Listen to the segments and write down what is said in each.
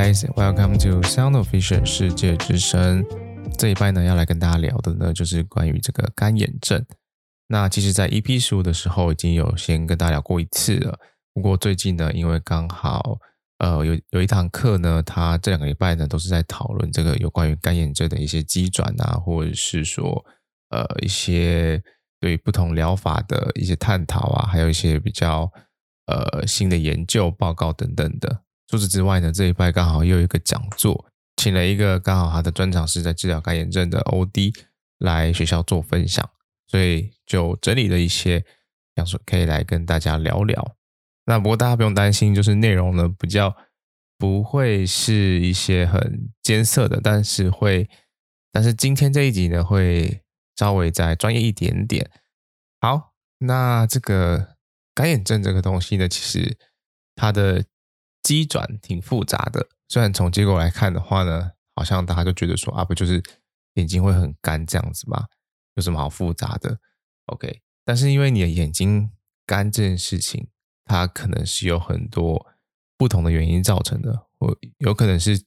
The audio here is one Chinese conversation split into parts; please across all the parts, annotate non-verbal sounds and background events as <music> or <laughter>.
guys, welcome to Sound of Vision 世界之声。这一拜呢，要来跟大家聊的呢，就是关于这个干眼症。那其实，在 EP 十五的时候，已经有先跟大家聊过一次了。不过最近呢，因为刚好呃有有一堂课呢，他这两个礼拜呢，都是在讨论这个有关于干眼症的一些机转啊，或者是说呃一些对不同疗法的一些探讨啊，还有一些比较呃新的研究报告等等的。除此之外呢，这一拜刚好又有一个讲座，请了一个刚好他的专长是在治疗干眼症的 OD 来学校做分享，所以就整理了一些，想说可以来跟大家聊聊。那不过大家不用担心，就是内容呢比较不会是一些很艰涩的，但是会，但是今天这一集呢会稍微再专业一点点。好，那这个干眼症这个东西呢，其实它的。机转挺复杂的，虽然从结果来看的话呢，好像大家就觉得说啊，不就是眼睛会很干这样子吗？有什么好复杂的？OK，但是因为你的眼睛干这件事情，它可能是有很多不同的原因造成的，或有可能是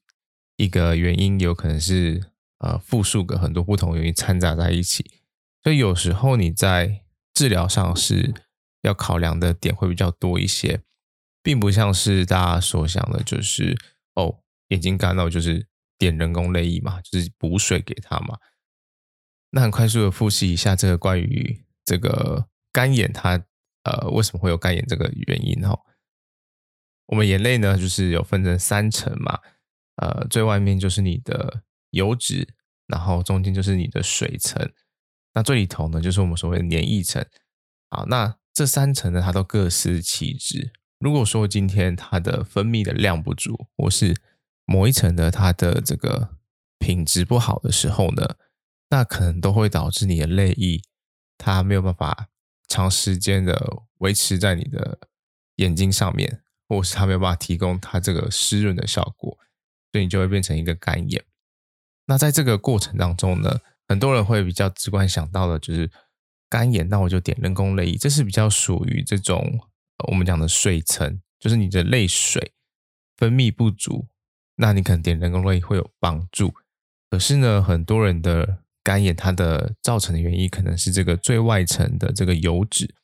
一个原因，有可能是呃复数个很多不同原因掺杂在一起，所以有时候你在治疗上是要考量的点会比较多一些。并不像是大家所想的，就是哦，眼睛干了就是点人工泪液嘛，就是补水给他嘛。那很快速的复习一下这个关于这个干眼，它呃为什么会有干眼这个原因哈？我们眼泪呢，就是有分成三层嘛，呃，最外面就是你的油脂，然后中间就是你的水层，那最里头呢，就是我们所谓的黏液层。好，那这三层呢，它都各司其职。如果说今天它的分泌的量不足，或是某一层的它的这个品质不好的时候呢，那可能都会导致你的泪液它没有办法长时间的维持在你的眼睛上面，或是它没有办法提供它这个湿润的效果，所以你就会变成一个干眼。那在这个过程当中呢，很多人会比较直观想到的就是干眼，那我就点人工泪液，这是比较属于这种。我们讲的水层，就是你的泪水分泌不足，那你可能点人工泪会有帮助。可是呢，很多人的干眼，它的造成的原因可能是这个最外层的这个油脂。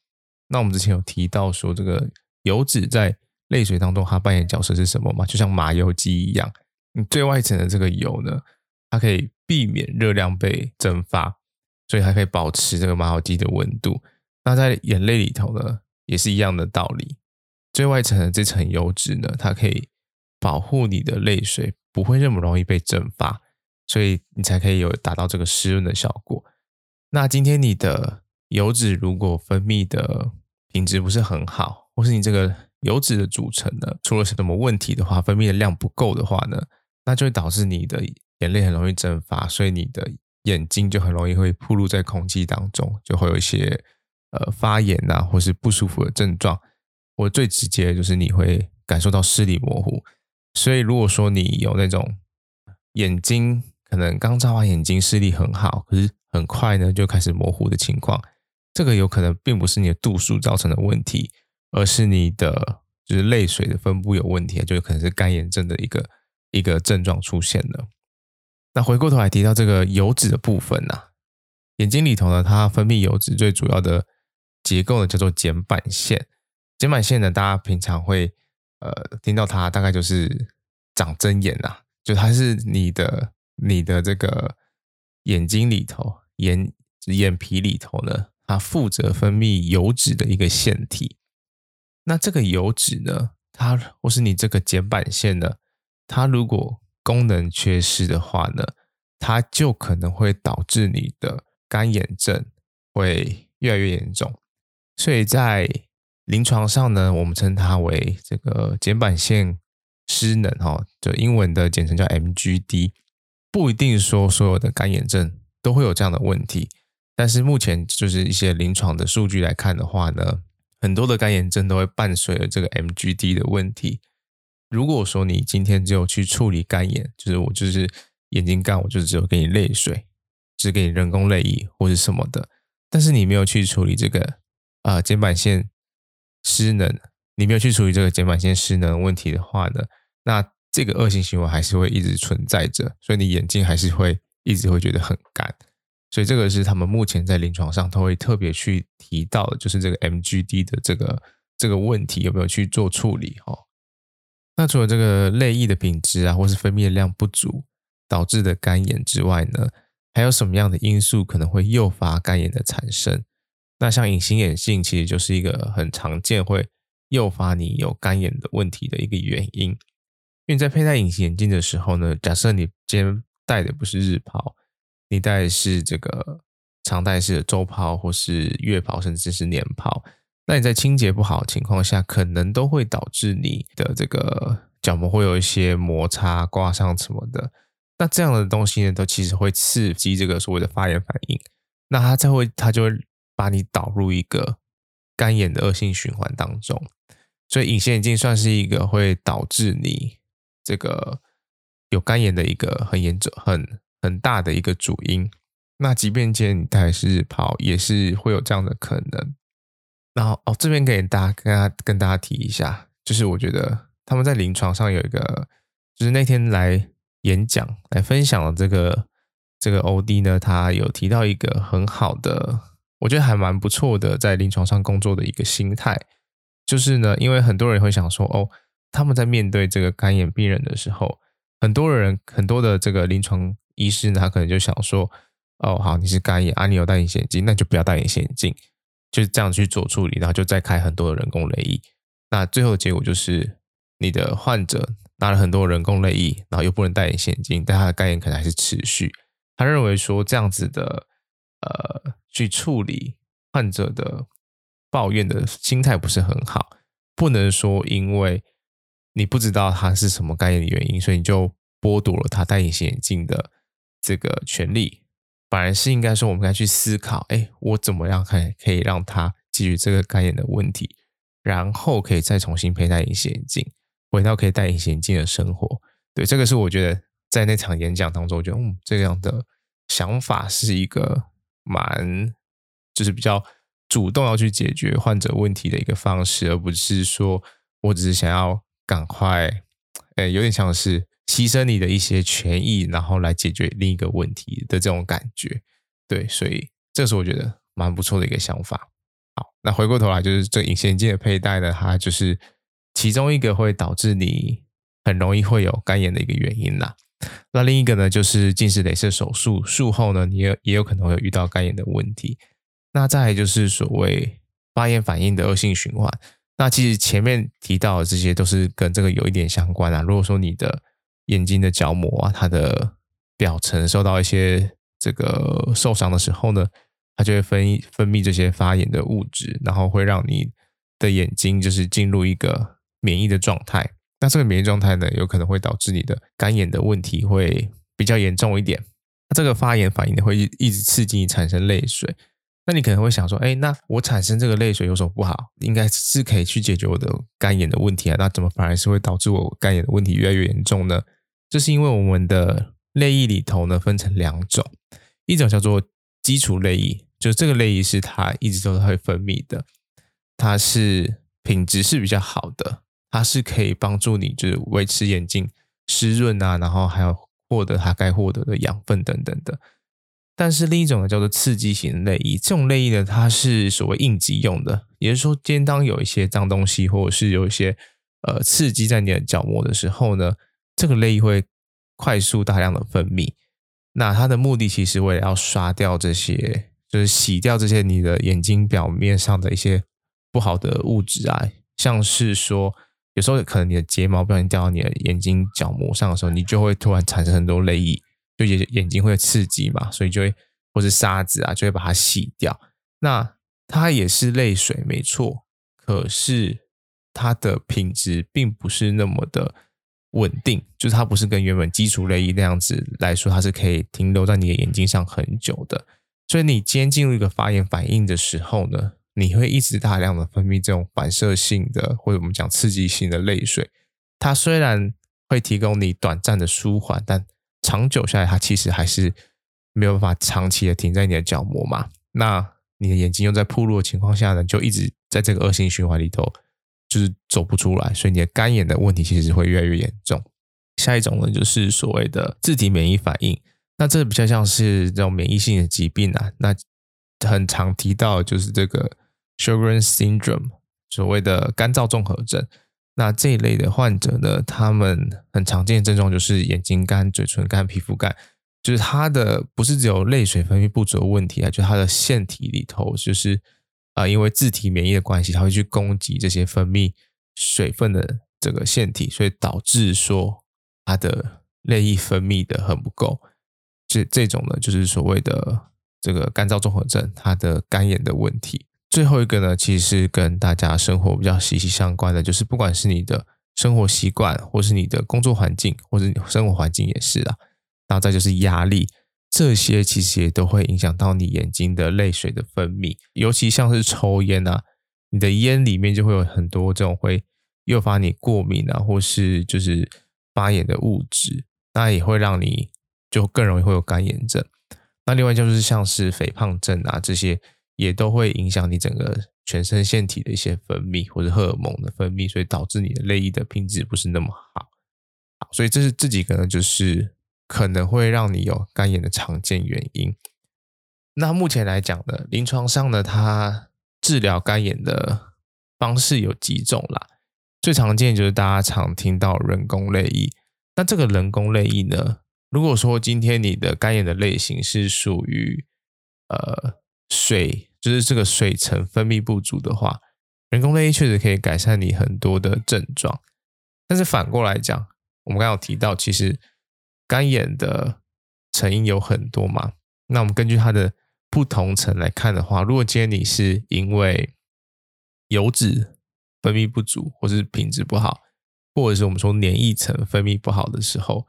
那我们之前有提到说，这个油脂在泪水当中它扮演角色是什么嘛？就像麻油鸡一样，你最外层的这个油呢，它可以避免热量被蒸发，所以还可以保持这个麻油鸡的温度。那在眼泪里头呢？也是一样的道理，最外层的这层油脂呢，它可以保护你的泪水不会那么容易被蒸发，所以你才可以有达到这个湿润的效果。那今天你的油脂如果分泌的品质不是很好，或是你这个油脂的组成呢，出了什么问题的话，分泌的量不够的话呢，那就会导致你的眼泪很容易蒸发，所以你的眼睛就很容易会暴露在空气当中，就会有一些。呃，发炎呐、或是不舒服的症状，或最直接就是你会感受到视力模糊。所以，如果说你有那种眼睛可能刚眨完眼睛视力很好，可是很快呢就开始模糊的情况，这个有可能并不是你的度数造成的问题，而是你的就是泪水的分布有问题，就有可能是干眼症的一个一个症状出现了。那回过头来提到这个油脂的部分呐、眼睛里头呢，它分泌油脂最主要的。结构呢叫做睑板腺，睑板腺呢，大家平常会呃听到它，大概就是长针眼呐，就它是你的你的这个眼睛里头眼眼皮里头呢，它负责分泌油脂的一个腺体。那这个油脂呢，它或是你这个睑板腺呢，它如果功能缺失的话呢，它就可能会导致你的干眼症会越来越严重。所以在临床上呢，我们称它为这个睑板腺失能，哈，就英文的简称叫 MGD。不一定说所有的干眼症都会有这样的问题，但是目前就是一些临床的数据来看的话呢，很多的干眼症都会伴随着这个 MGD 的问题。如果说你今天只有去处理干眼，就是我就是眼睛干，我就只有给你泪水，只给你人工泪液或者什么的，但是你没有去处理这个。啊，睑板腺失能，你没有去处理这个睑板腺失能问题的话呢，那这个恶性循环还是会一直存在着，所以你眼睛还是会一直会觉得很干。所以这个是他们目前在临床上都会特别去提到的，就是这个 MGD 的这个这个问题有没有去做处理哦？那除了这个泪液的品质啊，或是分泌的量不足导致的干眼之外呢，还有什么样的因素可能会诱发干眼的产生？那像隐形眼镜其实就是一个很常见会诱发你有干眼的问题的一个原因，因为你在佩戴隐形眼镜的时候呢，假设你今天戴的不是日抛，你戴的是这个常戴式的周抛或是月抛，甚至是年抛，那你在清洁不好的情况下，可能都会导致你的这个角膜会有一些摩擦、刮伤什么的。那这样的东西呢，都其实会刺激这个所谓的发炎反应，那它才会，它就会。把你导入一个干眼的恶性循环当中，所以隐形眼镜算是一个会导致你这个有干眼的一个很严重、很很大的一个主因。那即便今天你戴是日抛，也是会有这样的可能。然后哦，这边给大家跟大家跟大家提一下，就是我觉得他们在临床上有一个，就是那天来演讲来分享的这个这个 OD 呢，他有提到一个很好的。我觉得还蛮不错的，在临床上工作的一个心态，就是呢，因为很多人会想说，哦，他们在面对这个干眼病人的时候，很多人很多的这个临床医师呢，他可能就想说，哦，好，你是干眼啊，你有戴隐形眼镜，那就不要戴隐形眼镜，就是这样去做处理，然后就再开很多的人工泪液，那最后的结果就是你的患者拿了很多人工泪液，然后又不能戴隐形眼镜，但他的干眼可能还是持续，他认为说这样子的。呃，去处理患者的抱怨的心态不是很好，不能说因为你不知道他是什么干眼的原因，所以你就剥夺了他戴隐形眼镜的这个权利。反而是应该说，我们该去思考，哎，我怎么样可以可以让他解决这个干眼的问题，然后可以再重新佩戴隐形眼镜，回到可以戴隐形眼镜的生活。对，这个是我觉得在那场演讲当中，我觉得嗯，这样的想法是一个。蛮就是比较主动要去解决患者问题的一个方式，而不是说我只是想要赶快，呃，有点像是牺牲你的一些权益，然后来解决另一个问题的这种感觉。对，所以这是我觉得蛮不错的一个想法。好，那回过头来就是这隐形眼镜的佩戴呢，它就是其中一个会导致你很容易会有干眼的一个原因啦。那另一个呢，就是近视雷射手术术后呢，你也也有可能会遇到干眼的问题。那再就是所谓发炎反应的恶性循环。那其实前面提到的这些都是跟这个有一点相关啊。如果说你的眼睛的角膜啊，它的表层受到一些这个受伤的时候呢，它就会分分泌这些发炎的物质，然后会让你的眼睛就是进入一个免疫的状态。那这个免疫状态呢，有可能会导致你的干眼的问题会比较严重一点。那这个发炎反应呢，会一直刺激你产生泪水。那你可能会想说，哎，那我产生这个泪水有什么不好？应该是可以去解决我的干眼的问题啊。那怎么反而是会导致我干眼的问题越来越严重呢？这是因为我们的泪液里头呢，分成两种，一种叫做基础泪液，就是这个泪液是它一直都会分泌的，它是品质是比较好的。它是可以帮助你，就是维持眼睛湿润啊，然后还有获得它该获得的养分等等的。但是另一种呢，叫做刺激型泪液，这种泪液呢，它是所谓应急用的，也是说，今天当有一些脏东西或者是有一些呃刺激在你的角膜的时候呢，这个泪液会快速大量的分泌。那它的目的其实为了要刷掉这些，就是洗掉这些你的眼睛表面上的一些不好的物质啊，像是说。有时候可能你的睫毛不小心掉到你的眼睛角膜上的时候，你就会突然产生很多泪液，就眼眼睛会刺激嘛，所以就会或是沙子啊，就会把它洗掉。那它也是泪水没错，可是它的品质并不是那么的稳定，就是它不是跟原本基础泪液那样子来说，它是可以停留在你的眼睛上很久的。所以你今天进入一个发炎反应的时候呢，你会一直大量的分泌这种反射性的，或者我们讲刺激性的泪水。它虽然会提供你短暂的舒缓，但长久下来，它其实还是没有办法长期的停在你的角膜嘛。那你的眼睛又在暴露的情况下呢，就一直在这个恶性循环里头，就是走不出来。所以你的干眼的问题其实会越来越严重。下一种呢，就是所谓的自体免疫反应。那这比较像是这种免疫性的疾病啊。那很常提到就是这个 Sjogren syndrome，所谓的干燥综合症。那这一类的患者呢，他们很常见的症状就是眼睛干、嘴唇干、皮肤干，就是他的不是只有泪水分泌不足的问题啊，就他的腺体里头就是啊、呃，因为自体免疫的关系，它会去攻击这些分泌水分的这个腺体，所以导致说他的泪液分泌的很不够。这这种呢，就是所谓的这个干燥综合症，它的干眼的问题。最后一个呢，其实是跟大家生活比较息息相关的，就是不管是你的生活习惯，或是你的工作环境，或是生活环境也是啦。然后再就是压力，这些其实也都会影响到你眼睛的泪水的分泌。尤其像是抽烟啊，你的烟里面就会有很多这种会诱发你过敏啊，或是就是发炎的物质，那也会让你就更容易会有干眼症。那另外就是像是肥胖症啊这些。也都会影响你整个全身腺体的一些分泌或者荷尔蒙的分泌，所以导致你的泪液的品质不是那么好。好，所以这是这几个呢，就是可能会让你有干眼的常见原因。那目前来讲呢，临床上呢，它治疗干眼的方式有几种啦。最常见就是大家常听到人工泪液。那这个人工泪液呢，如果说今天你的干眼的类型是属于呃水。就是这个水层分泌不足的话，人工泪液确实可以改善你很多的症状。但是反过来讲，我们刚刚有提到，其实干眼的成因有很多嘛。那我们根据它的不同层来看的话，如果今天你是因为油脂分泌不足，或是品质不好，或者是我们说粘液层分泌不好的时候，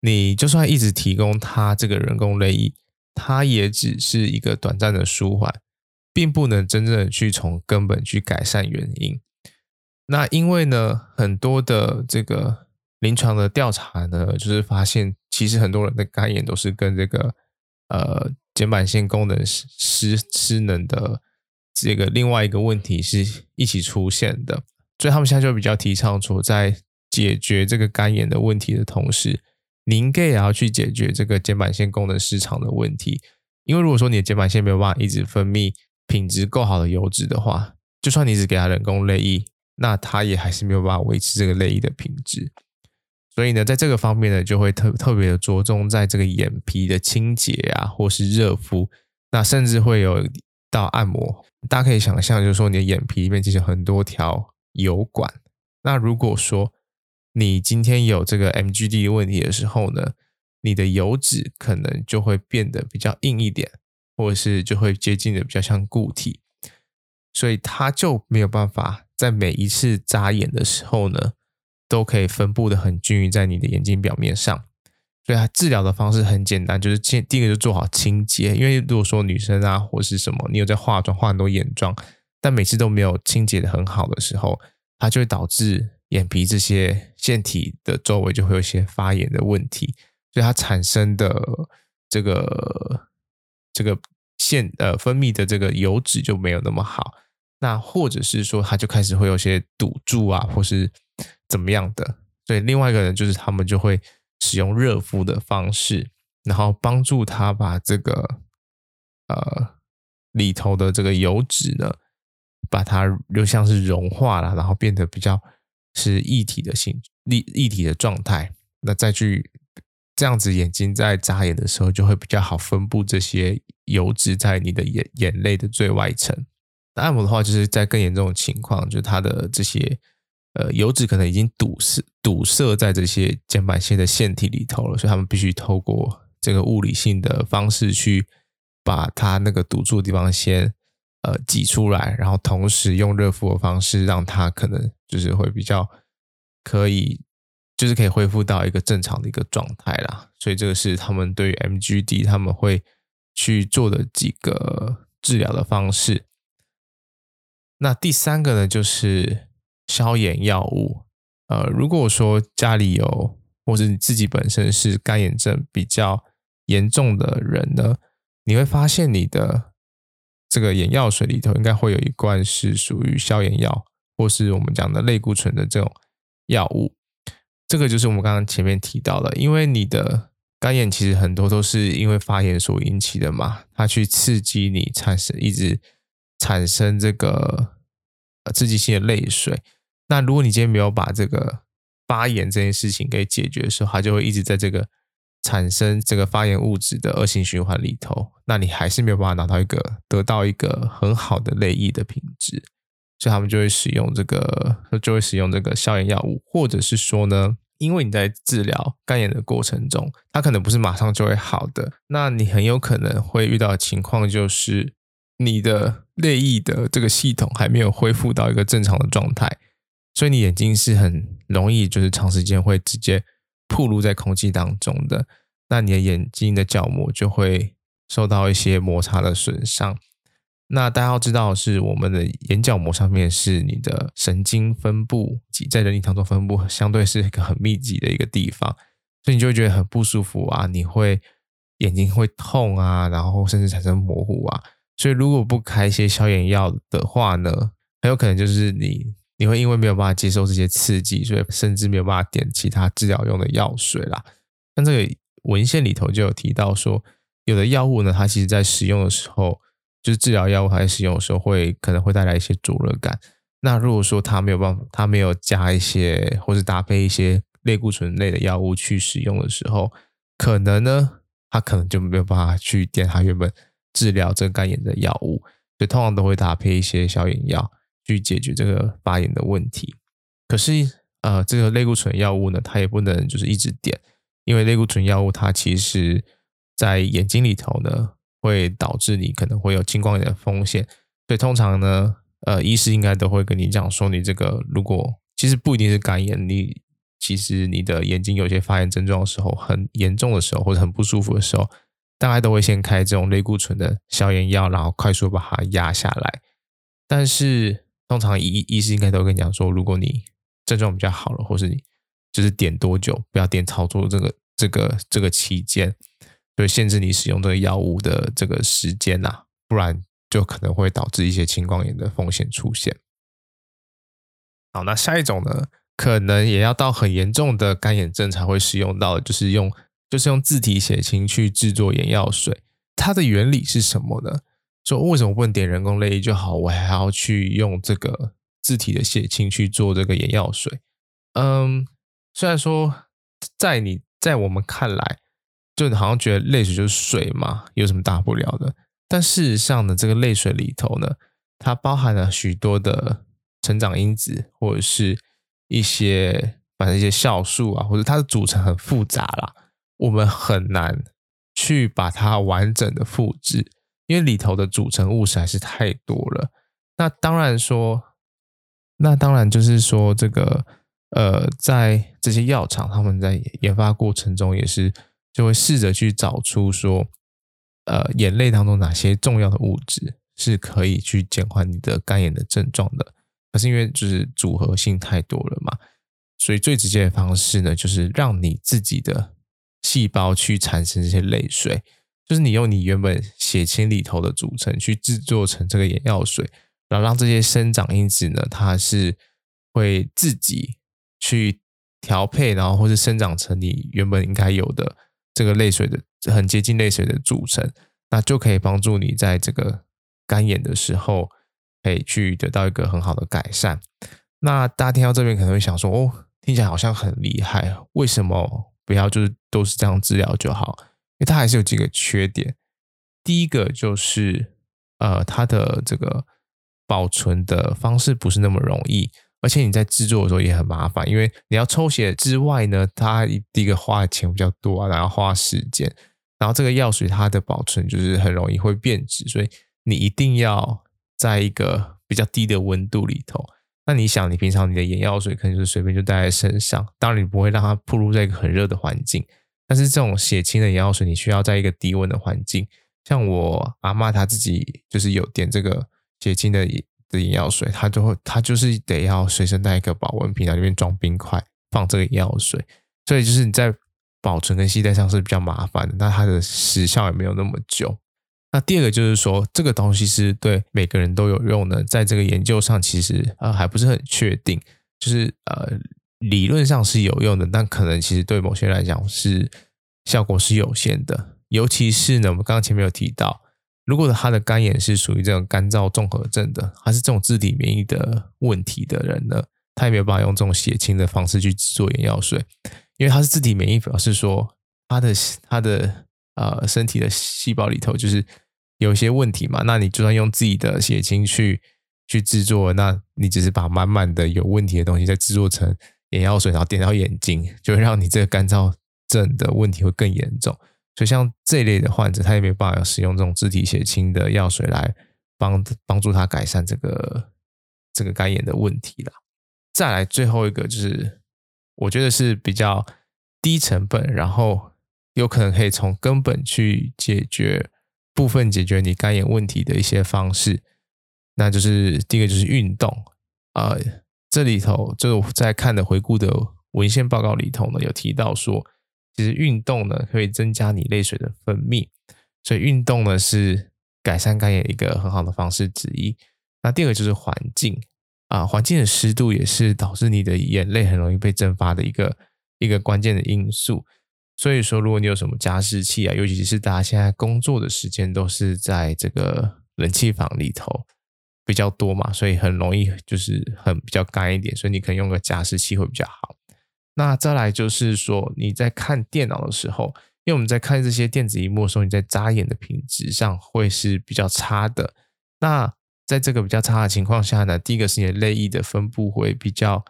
你就算一直提供它这个人工泪液，它也只是一个短暂的舒缓。并不能真正的去从根本去改善原因。那因为呢，很多的这个临床的调查呢，就是发现其实很多人的肝炎都是跟这个呃睑板腺功能失失失能的这个另外一个问题是一起出现的。所以他们现在就比较提倡说，在解决这个肝炎的问题的同时，你应该也要去解决这个睑板腺功能失常的问题。因为如果说你的睑板腺没有办法一直分泌，品质够好的油脂的话，就算你只给它人工泪液，那它也还是没有办法维持这个泪液的品质。所以呢，在这个方面呢，就会特特别的着重在这个眼皮的清洁啊，或是热敷，那甚至会有到按摩。大家可以想象，就是说你的眼皮里面其实很多条油管。那如果说你今天有这个 MGD 问题的时候呢，你的油脂可能就会变得比较硬一点。或者是就会接近的比较像固体，所以它就没有办法在每一次眨眼的时候呢，都可以分布的很均匀在你的眼睛表面上。所以它治疗的方式很简单，就是先第一个就做好清洁。因为如果说女生啊或是什么，你有在化妆，化很多眼妆，但每次都没有清洁的很好的时候，它就会导致眼皮这些腺体的周围就会有一些发炎的问题，所以它产生的这个。这个腺呃分泌的这个油脂就没有那么好，那或者是说它就开始会有些堵住啊，或是怎么样的。所以另外一个人就是他们就会使用热敷的方式，然后帮助他把这个呃里头的这个油脂呢，把它就像是融化了，然后变得比较是液体的形液液体的状态，那再去。这样子，眼睛在眨眼的时候就会比较好分布这些油脂在你的眼眼泪的最外层。那按摩的话，就是在更严重的情况，就是它的这些呃油脂可能已经堵塞堵塞在这些睑板腺的腺体里头了，所以他们必须透过这个物理性的方式去把它那个堵住的地方先呃挤出来，然后同时用热敷的方式让它可能就是会比较可以。就是可以恢复到一个正常的一个状态啦，所以这个是他们对于 MGD 他们会去做的几个治疗的方式。那第三个呢，就是消炎药物。呃，如果说家里有，或是你自己本身是干眼症比较严重的人呢，你会发现你的这个眼药水里头应该会有一罐是属于消炎药，或是我们讲的类固醇的这种药物。这个就是我们刚刚前面提到的，因为你的干眼其实很多都是因为发炎所引起的嘛，它去刺激你产生一直产生这个刺激性的泪水。那如果你今天没有把这个发炎这件事情给解决的时候，它就会一直在这个产生这个发炎物质的恶性循环里头。那你还是没有办法拿到一个得到一个很好的泪液的品质，所以他们就会使用这个，就会使用这个消炎药物，或者是说呢，因为你在治疗干眼的过程中，它可能不是马上就会好的，那你很有可能会遇到的情况就是你的泪液的这个系统还没有恢复到一个正常的状态。所以你眼睛是很容易，就是长时间会直接暴露在空气当中的，那你的眼睛的角膜就会受到一些摩擦的损伤。那大家要知道，是我们的眼角膜上面是你的神经分布，在人体当中分布相对是一个很密集的一个地方，所以你就会觉得很不舒服啊，你会眼睛会痛啊，然后甚至产生模糊啊。所以如果不开一些消炎药的话呢，很有可能就是你。你会因为没有办法接受这些刺激，所以甚至没有办法点其他治疗用的药水啦。像这个文献里头就有提到说，有的药物呢，它其实在使用的时候，就是治疗药物它在使用的时候会可能会带来一些灼热感。那如果说它没有办法，它没有加一些或是搭配一些类固醇类的药物去使用的时候，可能呢，它可能就没有办法去点它原本治疗这个干眼的药物，所以通常都会搭配一些消炎药。去解决这个发炎的问题，可是呃，这个类固醇药物呢，它也不能就是一直点，因为类固醇药物它其实在眼睛里头呢，会导致你可能会有青光眼的风险，所以通常呢，呃，医师应该都会跟你讲说，你这个如果其实不一定是干眼，你其实你的眼睛有些发炎症状的时候，很严重的时候或者很不舒服的时候，大概都会先开这种类固醇的消炎药，然后快速把它压下来，但是。通常医医师应该都会跟你讲说，如果你症状比较好了，或是你就是点多久，不要点操作这个这个这个期间，所以限制你使用这个药物的这个时间呐、不然就可能会导致一些青光眼的风险出现。好，那下一种呢，可能也要到很严重的干眼症才会使用到，就是用就是用自体血清去制作眼药水，它的原理是什么呢？说为什么不能点人工泪液就好？我还要去用这个自体的血清去做这个眼药水？嗯，虽然说在你在我们看来，就好像觉得泪水就是水嘛，有什么大不了的？但事实上呢，这个泪水里头呢，它包含了许多的成长因子，或者是一些反正一些酵素啊，或者它的组成很复杂啦，我们很难去把它完整的复制。因为里头的组成物实在是太多了，那当然说，那当然就是说，这个呃，在这些药厂他们在研发过程中也是就会试着去找出说，呃，眼泪当中哪些重要的物质是可以去减缓你的干眼的症状的。可是因为就是组合性太多了嘛，所以最直接的方式呢，就是让你自己的细胞去产生这些泪水。就是你用你原本血清里头的组成去制作成这个眼药水，然后让这些生长因子呢，它是会自己去调配，然后或是生长成你原本应该有的这个泪水的很接近泪水的组成，那就可以帮助你在这个干眼的时候，可以去得到一个很好的改善。那大家听到这边可能会想说，哦，听起来好像很厉害，为什么不要就是都是这样治疗就好？因为它还是有几个缺点，第一个就是，呃，它的这个保存的方式不是那么容易，而且你在制作的时候也很麻烦，因为你要抽血之外呢，它第一个花的钱比较多啊，然后花时间，然后这个药水它的保存就是很容易会变质，所以你一定要在一个比较低的温度里头。那你想，你平常你的眼药水可能就是随便就带在身上，当然你不会让它暴露在一个很热的环境。但是这种血清的眼药水，你需要在一个低温的环境。像我阿嬷她自己就是有点这个血清的的眼药水，它就会它就是得要随身带一个保温瓶，然后里面装冰块，放这个眼药水。所以就是你在保存跟携带上是比较麻烦的，那它的时效也没有那么久。那第二个就是说，这个东西是对每个人都有用的，在这个研究上其实呃还不是很确定，就是呃理论上是有用的，但可能其实对某些人来讲是效果是有限的。尤其是呢，我们刚刚前面有提到，如果他的干眼是属于这种干燥综合症的，还是这种自体免疫的问题的人呢，他也没有办法用这种血清的方式去制作眼药水，因为他是自体免疫，表示说他的他的呃身体的细胞里头就是有一些问题嘛。那你就算用自己的血清去去制作，那你只是把满满的有问题的东西再制作成眼药水，然后点到眼睛，就会让你这个干燥症的问题会更严重。所以像这一类的患者，他也没有办法使用这种自体血清的药水来帮帮助他改善这个这个干眼的问题了。再来最后一个就是，我觉得是比较低成本，然后有可能可以从根本去解决部分解决你干眼问题的一些方式，那就是第一个就是运动啊、呃，这里头就在看的回顾的文献报告里头呢，有提到说。其实运动呢，可以增加你泪水的分泌，所以运动呢是改善干眼一个很好的方式之一。那第二个就是环境啊，环境的湿度也是导致你的眼泪很容易被蒸发的一个一个关键的因素。所以说，如果你有什么加湿器啊，尤其是大家现在工作的时间都是在这个冷气房里头比较多嘛，所以很容易就是很比较干一点，所以你可以用个加湿器会比较好。那再来就是说，你在看电脑的时候，因为我们在看这些电子荧幕的时候，你在眨眼的品质上会是比较差的。那在这个比较差的情况下呢，第一个是你的泪液的分布会比较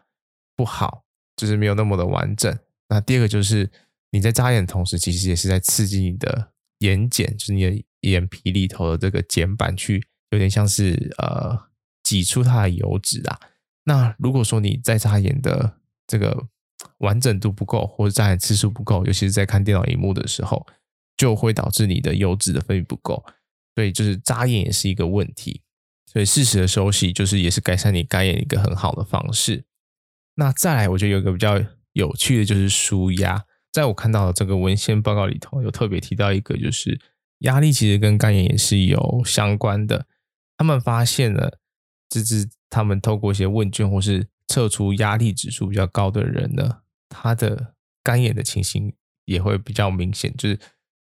不好，就是没有那么的完整。那第二个就是你在眨眼的同时，其实也是在刺激你的眼睑，就是你的眼皮里头的这个睑板，去有点像是呃挤出它的油脂啊。那如果说你在眨眼的这个完整度不够，或者眨眼次数不够，尤其是在看电脑荧幕的时候，就会导致你的油脂的分泌不够，所以就是眨眼也是一个问题。所以适时的休息，就是也是改善你干眼一个很好的方式。那再来，我觉得有一个比较有趣的就是舒压。在我看到的这个文献报告里头，有特别提到一个，就是压力其实跟干眼也是有相关的。他们发现了，就是他们透过一些问卷或是测出压力指数比较高的人呢，他的干眼的情形也会比较明显，就是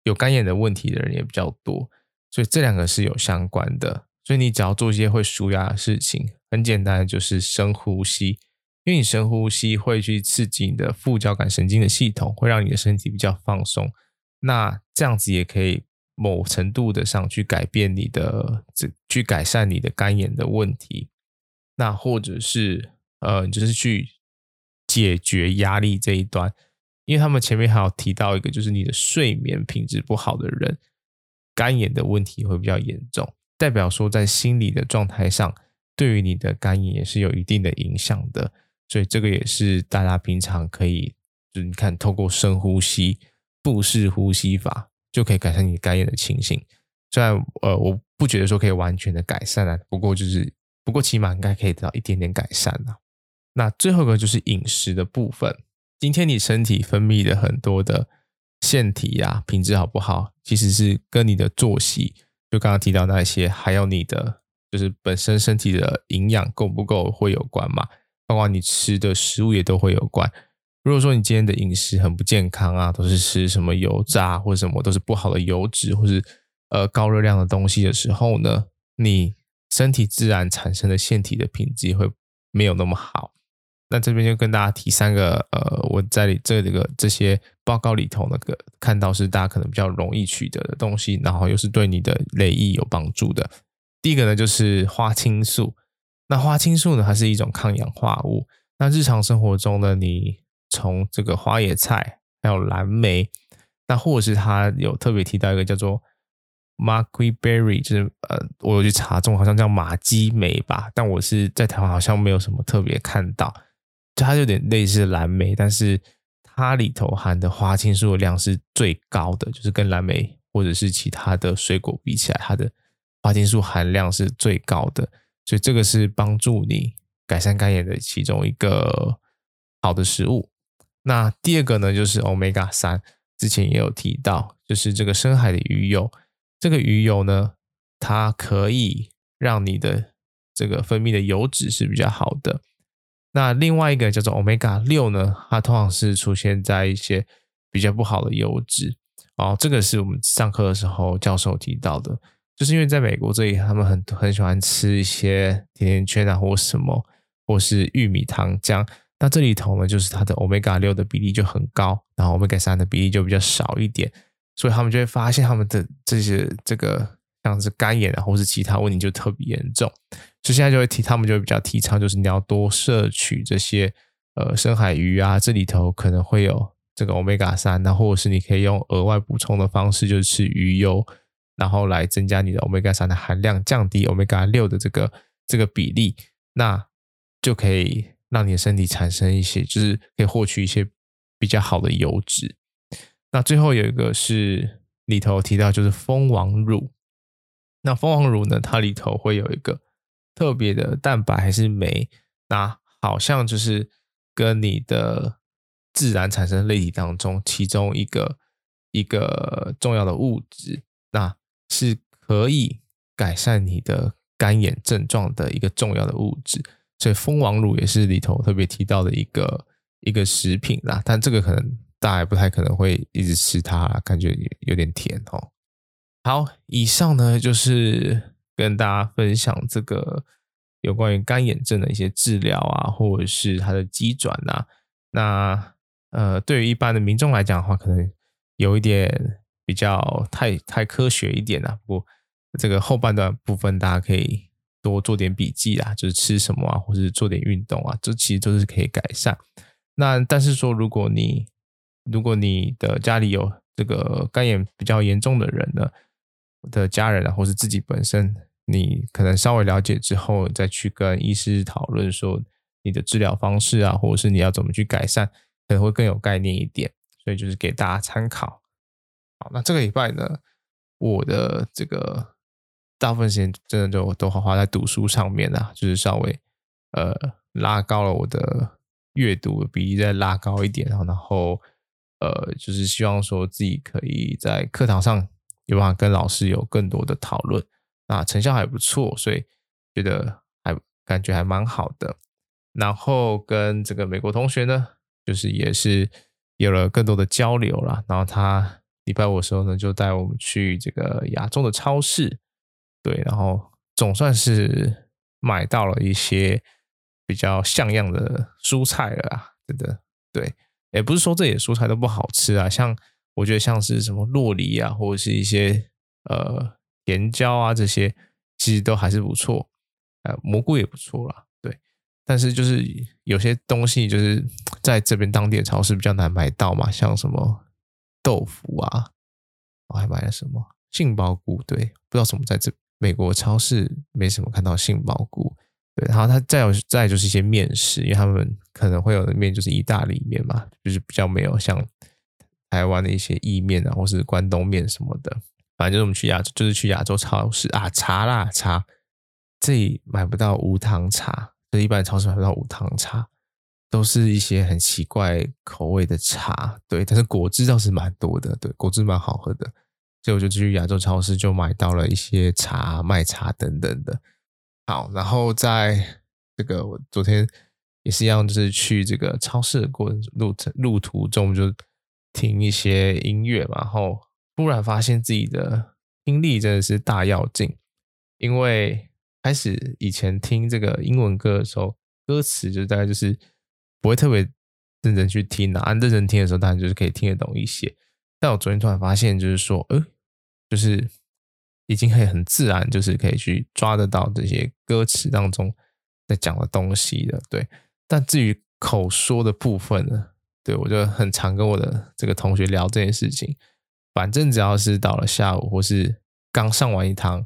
有干眼的问题的人也比较多，所以这两个是有相关的。所以你只要做一些会舒压的事情，很简单就是深呼吸，因为你深呼吸会去刺激你的副交感神经的系统，会让你的身体比较放松。那这样子也可以某程度的上去改变你的，这去改善你的干眼的问题。那或者是。呃，就是去解决压力这一端，因为他们前面还有提到一个，就是你的睡眠品质不好的人，干眼的问题会比较严重，代表说在心理的状态上，对于你的干眼也是有一定的影响的，所以这个也是大家平常可以，就是你看透过深呼吸、腹式呼吸法，就可以改善你干眼的情形。虽然呃，我不觉得说可以完全的改善啊，不过就是不过起码应该可以得到一点点改善啊。那最后一个就是饮食的部分。今天你身体分泌的很多的腺体呀，品质好不好，其实是跟你的作息，就刚刚提到那些，还有你的就是本身身体的营养够不够会有关嘛。包括你吃的食物也都会有关。如果说你今天的饮食很不健康啊，都是吃什么油炸或者什么都是不好的油脂或是呃高热量的东西的时候呢，你身体自然产生的腺体的品质会没有那么好。那这边就跟大家提三个，呃，我在这个这些报告里头那个看到是大家可能比较容易取得的东西，然后又是对你的泪液有帮助的。第一个呢就是花青素，那花青素呢它是一种抗氧化物。那日常生活中呢，你从这个花椰菜还有蓝莓，那或者是它有特别提到一个叫做 marqueberry，就是呃，我有去查中好像叫马基莓吧，但我是在台湾好像没有什么特别看到。它有点类似蓝莓，但是它里头含的花青素的量是最高的，就是跟蓝莓或者是其他的水果比起来，它的花青素含量是最高的，所以这个是帮助你改善干眼的其中一个好的食物。那第二个呢，就是 Omega 三，之前也有提到，就是这个深海的鱼油，这个鱼油呢，它可以让你的这个分泌的油脂是比较好的。那另外一个叫做 Omega 六呢，它通常是出现在一些比较不好的油脂哦。这个是我们上课的时候教授提到的，就是因为在美国这里，他们很很喜欢吃一些甜甜圈啊，或什么，或是玉米糖浆。那这里头呢，就是它的 Omega 六的比例就很高，然后 Omega 三的比例就比较少一点，所以他们就会发现他们的这些这个。像是干眼啊，或是其他问题就特别严重，所以现在就会提，他们就会比较提倡，就是你要多摄取这些呃深海鱼啊，这里头可能会有这个 Omega 三，那或者是你可以用额外补充的方式，就是吃鱼油，然后来增加你的 Omega 三的含量，降低 Omega 六的这个这个比例，那就可以让你的身体产生一些，就是可以获取一些比较好的油脂。那最后有一个是里头提到，就是蜂王乳。那蜂王乳呢？它里头会有一个特别的蛋白还是酶？那好像就是跟你的自然产生类体当中其中一个一个重要的物质，那是可以改善你的干眼症状的一个重要的物质。所以蜂王乳也是里头特别提到的一个一个食品啦。但这个可能大家不太可能会一直吃它，感觉有点甜哦。好，以上呢就是跟大家分享这个有关于干眼症的一些治疗啊，或者是它的机转呐。那呃，对于一般的民众来讲的话，可能有一点比较太太科学一点啊。不过这个后半段部分，大家可以多做点笔记啊，就是吃什么啊，或是做点运动啊，这其实都是可以改善。那但是说，如果你如果你的家里有这个干眼比较严重的人呢，的家人啊，或是自己本身，你可能稍微了解之后，再去跟医师讨论说你的治疗方式啊，或者是你要怎么去改善，可能会更有概念一点。所以就是给大家参考。好，那这个礼拜呢，我的这个大部分时间真的就都花花在读书上面啊，就是稍微呃拉高了我的阅读的比例，再拉高一点，然后然后呃就是希望说自己可以在课堂上。有办法跟老师有更多的讨论，啊成效还不错，所以觉得还感觉还蛮好的。然后跟这个美国同学呢，就是也是有了更多的交流啦。然后他礼拜五的时候呢，就带我们去这个亚洲的超市，对，然后总算是买到了一些比较像样的蔬菜了啊，真的，对，也不是说这些蔬菜都不好吃啊，像。我觉得像是什么洛梨啊，或者是一些呃甜椒啊，这些其实都还是不错，呃，蘑菇也不错啦，对。但是就是有些东西就是在这边当地的超市比较难买到嘛，像什么豆腐啊，我还买了什么杏鲍菇，对，不知道怎么在这美国超市没什么看到杏鲍菇，对。然后它再有再就是一些面食，因为他们可能会有的面就是意大利面嘛，就是比较没有像。台湾的一些意面啊，或是关东面什么的，反正就是我们去亚，就是去亚洲超市啊，茶啦茶，这里买不到无糖茶，就一般超市买不到无糖茶，都是一些很奇怪口味的茶，对，但是果汁倒是蛮多的，对，果汁蛮好喝的，所以我就去亚洲超市就买到了一些茶、麦茶等等的。好，然后在这个我昨天也是一样，就是去这个超市的过程路程路途中就。听一些音乐，然后突然发现自己的听力真的是大要进，因为开始以前听这个英文歌的时候，歌词就大概就是不会特别认真去听的啊，按认真听的时候，当然就是可以听得懂一些。但我昨天突然发现，就是说，呃，就是已经可以很自然，就是可以去抓得到这些歌词当中在讲的东西了。对，但至于口说的部分呢？对，我就很常跟我的这个同学聊这件事情。反正只要是到了下午，或是刚上完一堂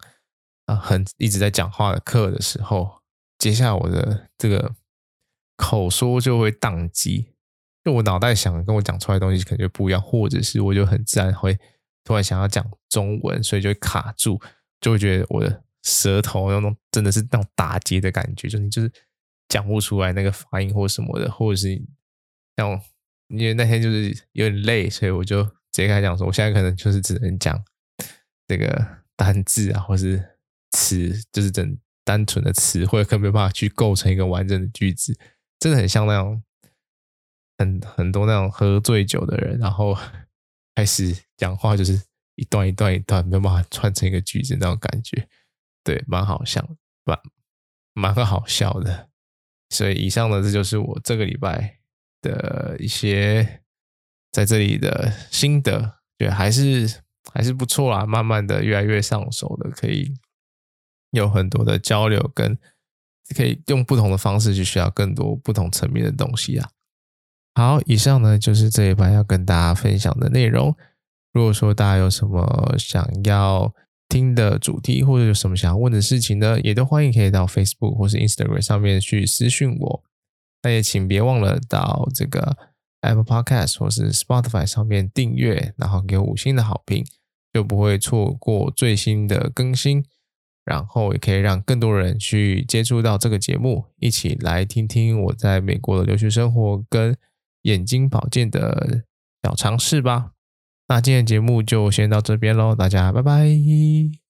啊、很一直在讲话的课的时候，接下来我的这个口说就会宕机，就我脑袋想跟我讲出来的东西可能不一样，或者是我就很自然会突然想要讲中文，所以就会卡住，就会觉得我的舌头那种真的是那种打结的感觉，就你就是讲不出来那个发音或什么的，或者是像。因为那天就是有点累，所以我就直接跟他讲说，我现在可能就是只能讲这个单字啊，或是词，就是整单纯的词，或者可没办法去构成一个完整的句子，真的很像那种很很多那种喝醉酒的人，然后 <laughs> 开始讲话就是一段一段一段，没有办法串成一个句子那种感觉，对，蛮好笑，蛮蛮好笑的。所以以上呢，这就是我这个礼拜的一些在这里的心得，对，还是还是不错啦，慢慢的越来越上手的，可以有很多的交流，跟可以用不同的方式去学到更多不同层面的东西啊。好，以上呢就是这一班要跟大家分享的内容。如果说大家有什么想要听的主题，或者有什么想要问的事情呢，也都欢迎可以到 Facebook 或是 Instagram 上面去私讯我。那也请别忘了到这个 Apple Podcast 或是 Spotify 上面订阅，然后给五星的好评，就不会错过最新的更新。然后也可以让更多人去接触到这个节目，一起来听听我在美国的留学生活跟眼睛保健的小尝试吧。那今天的节目就先到这边喽，大家拜拜。